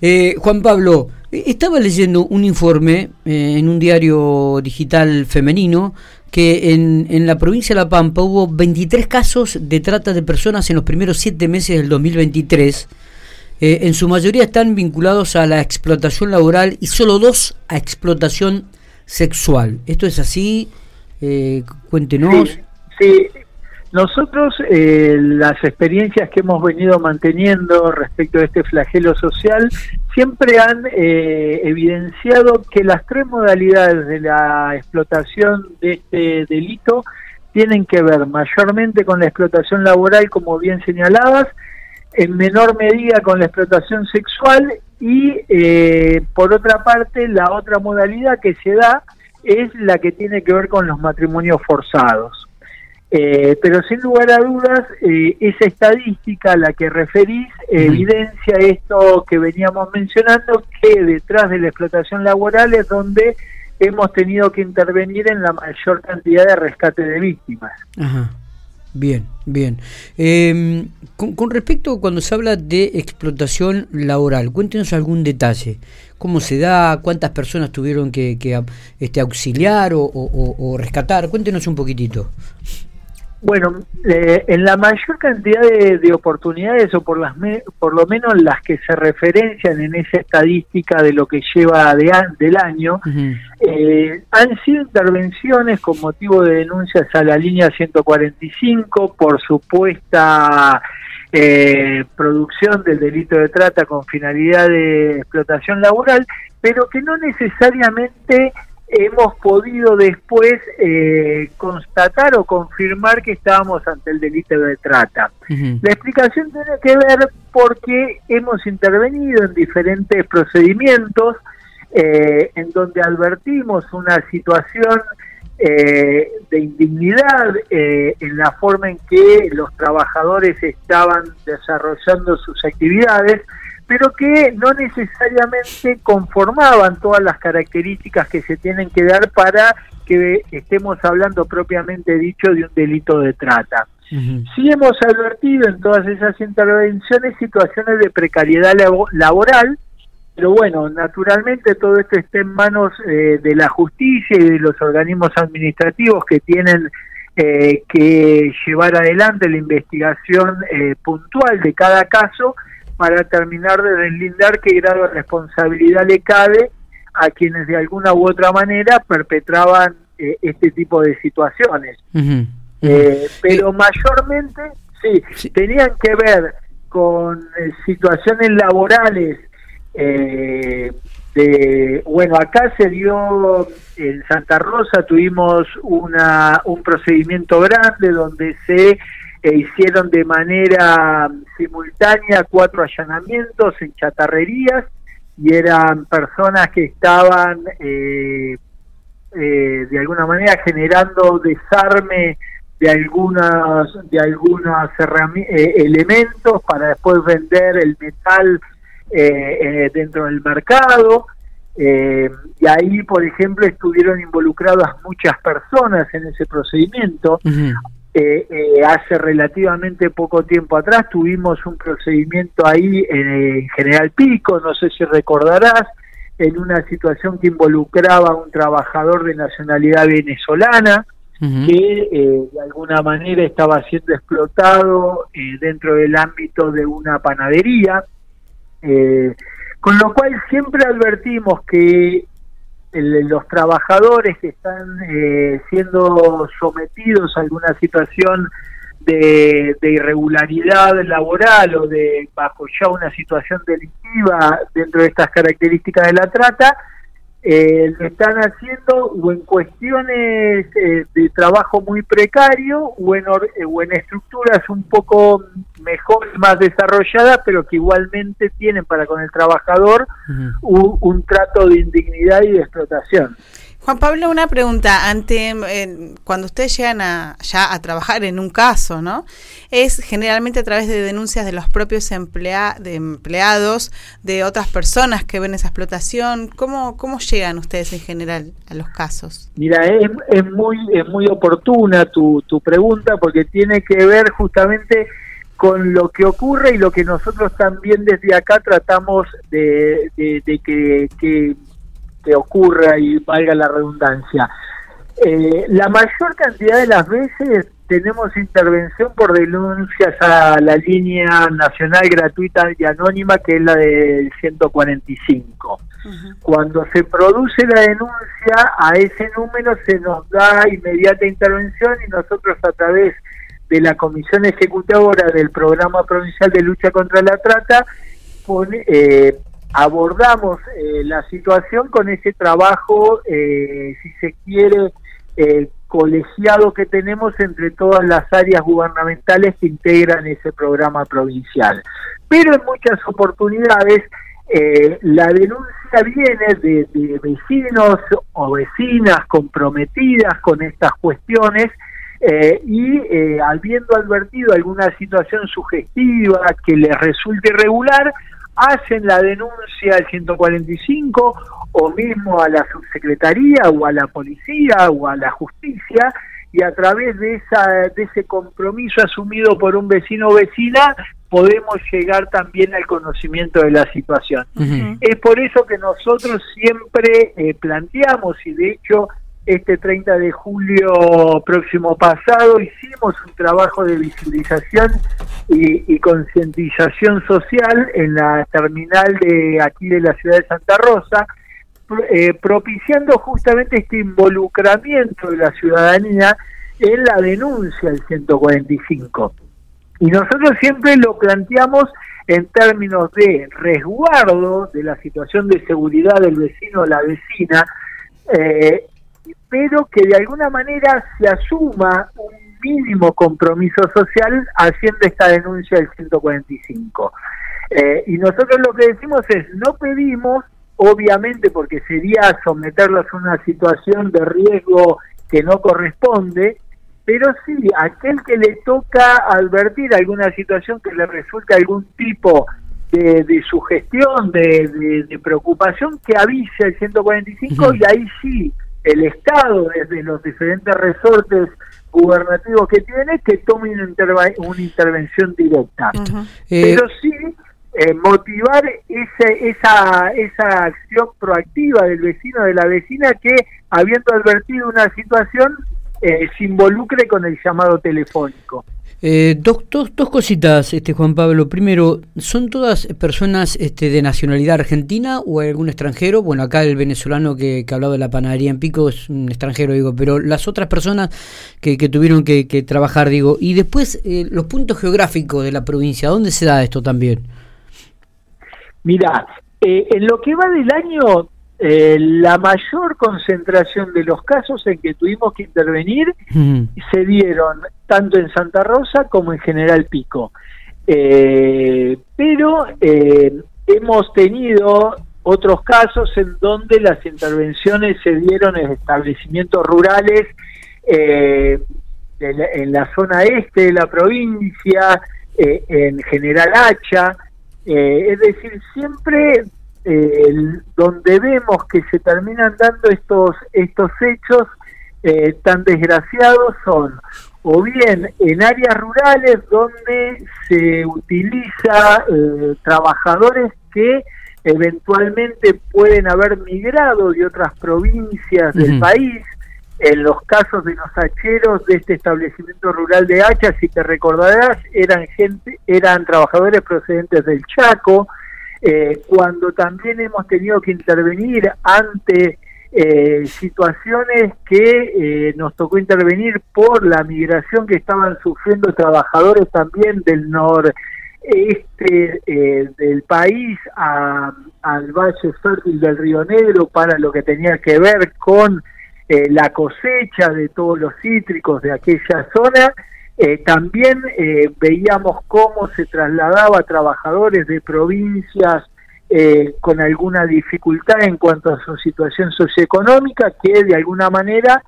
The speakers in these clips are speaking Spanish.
Eh, Juan Pablo, estaba leyendo un informe eh, en un diario digital femenino que en, en, la provincia de La Pampa hubo 23 casos de trata de personas en los primeros 7 meses del 2023. Eh, en su mayoría están vinculados a la explotación laboral y solo dos a explotación sexual. ¿Esto es así? Eh, cuéntenos. Sí, nosotros eh, las experiencias que hemos venido manteniendo respecto a este flagelo social siempre han eh, evidenciado que las tres modalidades de la explotación de este delito tienen que ver mayormente con la explotación laboral, como bien señalabas, en menor medida con la explotación sexual y eh, por otra parte la otra modalidad que se da es la que tiene que ver con los matrimonios forzados. Eh, pero sin lugar a dudas, eh, esa estadística a la que referís evidencia esto que veníamos mencionando, que detrás de la explotación laboral es donde hemos tenido que intervenir en la mayor cantidad de rescate de víctimas. Ajá. Bien, bien. Eh, con, con, respecto cuando se habla de explotación laboral, cuéntenos algún detalle. ¿Cómo se da? ¿Cuántas personas tuvieron que, que este, auxiliar o, o, o rescatar? Cuéntenos un poquitito. Bueno, eh, en la mayor cantidad de, de, oportunidades, o por, las me, por lo menos las que se referencian en esa estadística de lo que lleva de, del año, uh -huh. eh, han sido intervenciones con motivo de denuncias a la línea 145 por supuesta eh, producción del delito de trata con finalidad de explotación laboral, pero que no necesariamente hemos podido después eh, constatar o confirmar que estábamos ante el delito de trata. Uh -huh. La explicación tiene que ver porque hemos intervenido en diferentes procedimientos eh, en donde advertimos una situación eh, de indignidad eh, en la forma en que los trabajadores estaban desarrollando sus actividades, pero que no necesariamente conformaban todas las características que se tienen que dar para que estemos hablando propiamente dicho de un delito de trata. Uh -huh. Sí hemos advertido en todas esas intervenciones situaciones de precariedad laboral, pero bueno, naturalmente todo esto está en manos eh, de la justicia y de los organismos administrativos que tienen eh, que llevar adelante la investigación eh, puntual de cada caso para terminar de deslindar qué grado de responsabilidad le cabe a quienes de alguna u otra manera perpetraban eh, este tipo de situaciones. Uh -huh. eh, pero mayormente, sí, sí, tenían que ver con eh, situaciones laborales. Eh, de, bueno, acá se dio en Santa Rosa, tuvimos una, un procedimiento grande donde se e hicieron de manera simultánea cuatro allanamientos en chatarrerías y eran personas que estaban eh, eh, de alguna manera generando desarme de algunas de algunos eh, elementos para después vender el metal dentro del mercado y ahí por ejemplo estuvieron involucradas muchas personas en ese procedimiento. Eh, eh, hace relativamente poco tiempo atrás tuvimos un procedimiento ahí en, en, General Pico, no sé si recordarás, en una situación que involucraba a un trabajador de nacionalidad venezolana uh -huh. que eh, de alguna manera estaba siendo explotado eh, dentro del ámbito de una panadería. Eh, con lo cual siempre advertimos que los trabajadores que están eh, siendo sometidos a alguna situación de, de, irregularidad laboral o de bajo ya una situación delictiva dentro de estas características de la trata, eh, lo están haciendo o en cuestiones eh, de trabajo muy precario o en, eh, o en estructuras un poco mejor más desarrolladas, pero que igualmente tienen para con el trabajador uh -huh. un, un, trato de indignidad y de explotación. Juan Pablo, una pregunta. Ante cuando ustedes llegan a, ya a trabajar en un caso, ¿no? Es generalmente a través de denuncias de los propios emplea, de empleados, de otras personas que ven esa explotación. ¿Cómo, cómo llegan ustedes en general a los casos? Mira, es, muy es muy oportuna tu, tu pregunta porque tiene que ver justamente con lo que ocurre y lo que nosotros también desde acá tratamos de, que, que, ocurra y valga la redundancia. Eh, la mayor cantidad de las veces tenemos intervención por denuncias a la línea nacional gratuita y anónima que es la del 145. Cuando se produce la denuncia, a ese número se nos da inmediata intervención y nosotros a través de la Comisión Ejecutora del Programa Provincial de Lucha contra la Trata eh, abordamos eh, la situación con ese trabajo, eh, si se quiere, colegiado que tenemos entre todas las áreas gubernamentales que integran ese programa provincial. Pero en muchas oportunidades eh, la denuncia viene de, vecinos o vecinas comprometidas con estas cuestiones eh, y eh, habiendo advertido alguna situación sugestiva que les resulte irregular, hacen la denuncia al 145 o mismo a la subsecretaría o a la policía o a la justicia y a través de esa de ese compromiso asumido por un vecino o vecina podemos llegar también al conocimiento de la situación. Es por eso que nosotros siempre eh, planteamos, y de hecho este 30 de julio próximo pasado hicimos un trabajo de visibilización y, concientización social en la terminal de aquí de la ciudad de Santa Rosa, eh, propiciando justamente este involucramiento de la ciudadanía en la denuncia del 145. Y nosotros siempre lo planteamos en términos de resguardo de la situación de seguridad del vecino o la vecina, eh, pero que de alguna manera se asuma un mínimo compromiso social haciendo esta denuncia del 145. Eh, y nosotros lo que decimos es, no pedimos, obviamente porque sería someterlos a una situación de riesgo que no corresponde, pero sí, aquel que le toca advertir alguna situación que le resulta algún tipo de, de sugestión, de, de, preocupación, que avise el 145 y ahí sí, el Estado, desde los diferentes resortes gubernativos que tiene, que tome una, intervención directa. Eh, pero sí, eh, motivar ese, esa, esa acción proactiva del vecino, de la vecina, que habiendo advertido una situación, eh, se involucre con el llamado telefónico. Eh, dos, dos, cositas, este Juan Pablo. Primero, ¿son todas personas este, de nacionalidad argentina o algún extranjero? Bueno, acá el venezolano que, que hablaba de la panadería en Pico es un extranjero, digo, pero las otras personas que, que tuvieron que, trabajar, digo. Y después, eh, los puntos geográficos de la provincia, ¿dónde se da esto también? Mira, eh, en lo que va del año eh, la mayor concentración de los casos en que tuvimos que intervenir se dieron tanto en Santa Rosa como en General Pico. Eh, pero eh, hemos tenido otros casos en donde las intervenciones se dieron en establecimientos rurales en, la, zona este de la provincia, en General Hacha, es decir, siempre donde vemos que se terminan dando estos, estos hechos eh, tan desgraciados son o bien en áreas rurales donde se utiliza eh, trabajadores que eventualmente pueden haber migrado de otras provincias del país. En los casos de los hacheros de este establecimiento rural de Hacha, si te recordarás, eran gente, eran trabajadores procedentes del Chaco, eh, cuando también hemos tenido que intervenir ante eh, situaciones que eh, nos tocó intervenir por la migración que estaban sufriendo trabajadores también del noreste del país al valle fértil del Río Negro para lo que tenía que ver con la cosecha de todos los cítricos de aquella zona eh, también eh, veíamos cómo se trasladaba a trabajadores de provincias eh, con alguna dificultad en cuanto a su situación socioeconómica que de alguna manera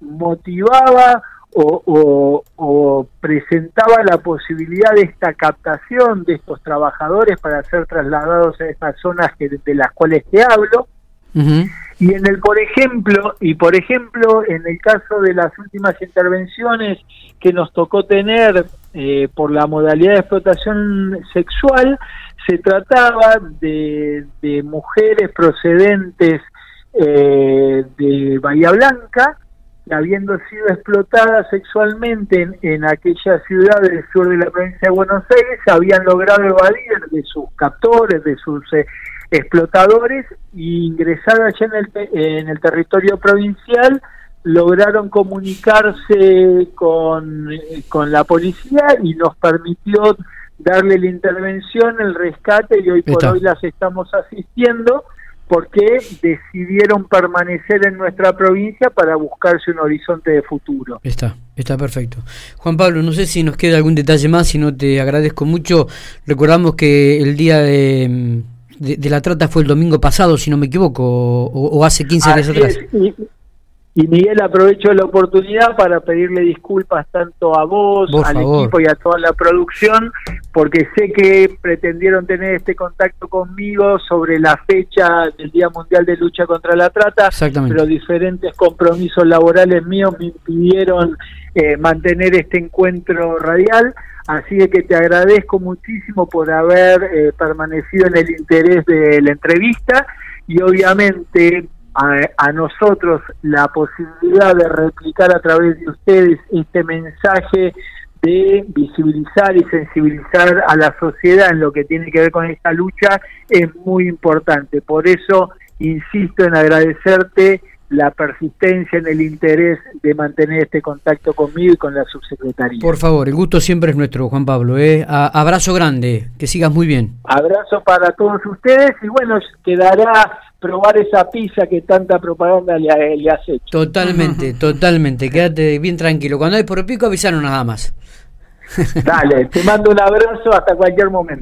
motivaba o, presentaba la posibilidad de esta captación de estos trabajadores para ser trasladados a estas zonas que, de las cuales te hablo. Y en el, por ejemplo, y por ejemplo, en el caso de las últimas intervenciones que nos tocó tener eh, por la modalidad de explotación sexual, se trataba de, mujeres procedentes eh, de Bahía Blanca, habiendo sido explotadas sexualmente en, aquella ciudad del sur de la provincia de Buenos Aires, habían logrado evadir de sus captores, de sus eh, explotadores, e ingresar allá en el, en el territorio provincial, lograron comunicarse con, con la policía y nos permitió darle la intervención, el rescate y hoy por hoy las estamos asistiendo porque decidieron permanecer en nuestra provincia para buscarse un horizonte de futuro. Está, está perfecto. Juan Pablo, no sé si nos queda algún detalle más, si no te agradezco mucho. Recordamos que el día de, de, la trata fue el domingo pasado, si no me equivoco, o, hace 15 días atrás. Y Miguel, aprovecho la oportunidad para pedirle disculpas tanto a vos, al equipo y a toda la producción, porque sé que pretendieron tener este contacto conmigo sobre la fecha del Día Mundial de Lucha contra la Trata, pero diferentes compromisos laborales míos me impidieron eh, mantener este encuentro radial. Así que te agradezco muchísimo por haber eh, permanecido en el interés de la entrevista y obviamente a, nosotros la posibilidad de replicar a través de ustedes este mensaje de visibilizar y sensibilizar a la sociedad en lo que tiene que ver con esta lucha es muy importante. Por eso insisto en agradecerte la persistencia en el interés de mantener este contacto conmigo y con la subsecretaría. Por favor, el gusto siempre es nuestro, Juan Pablo. ¿eh? abrazo grande, que sigas muy bien. Abrazo para todos ustedes y bueno, quedará probar esa pizza que tanta propaganda le, le has hecho. Totalmente, totalmente. Quédate bien tranquilo. Cuando hay por pico avisaron nada más. Dale, te mando un abrazo hasta cualquier momento.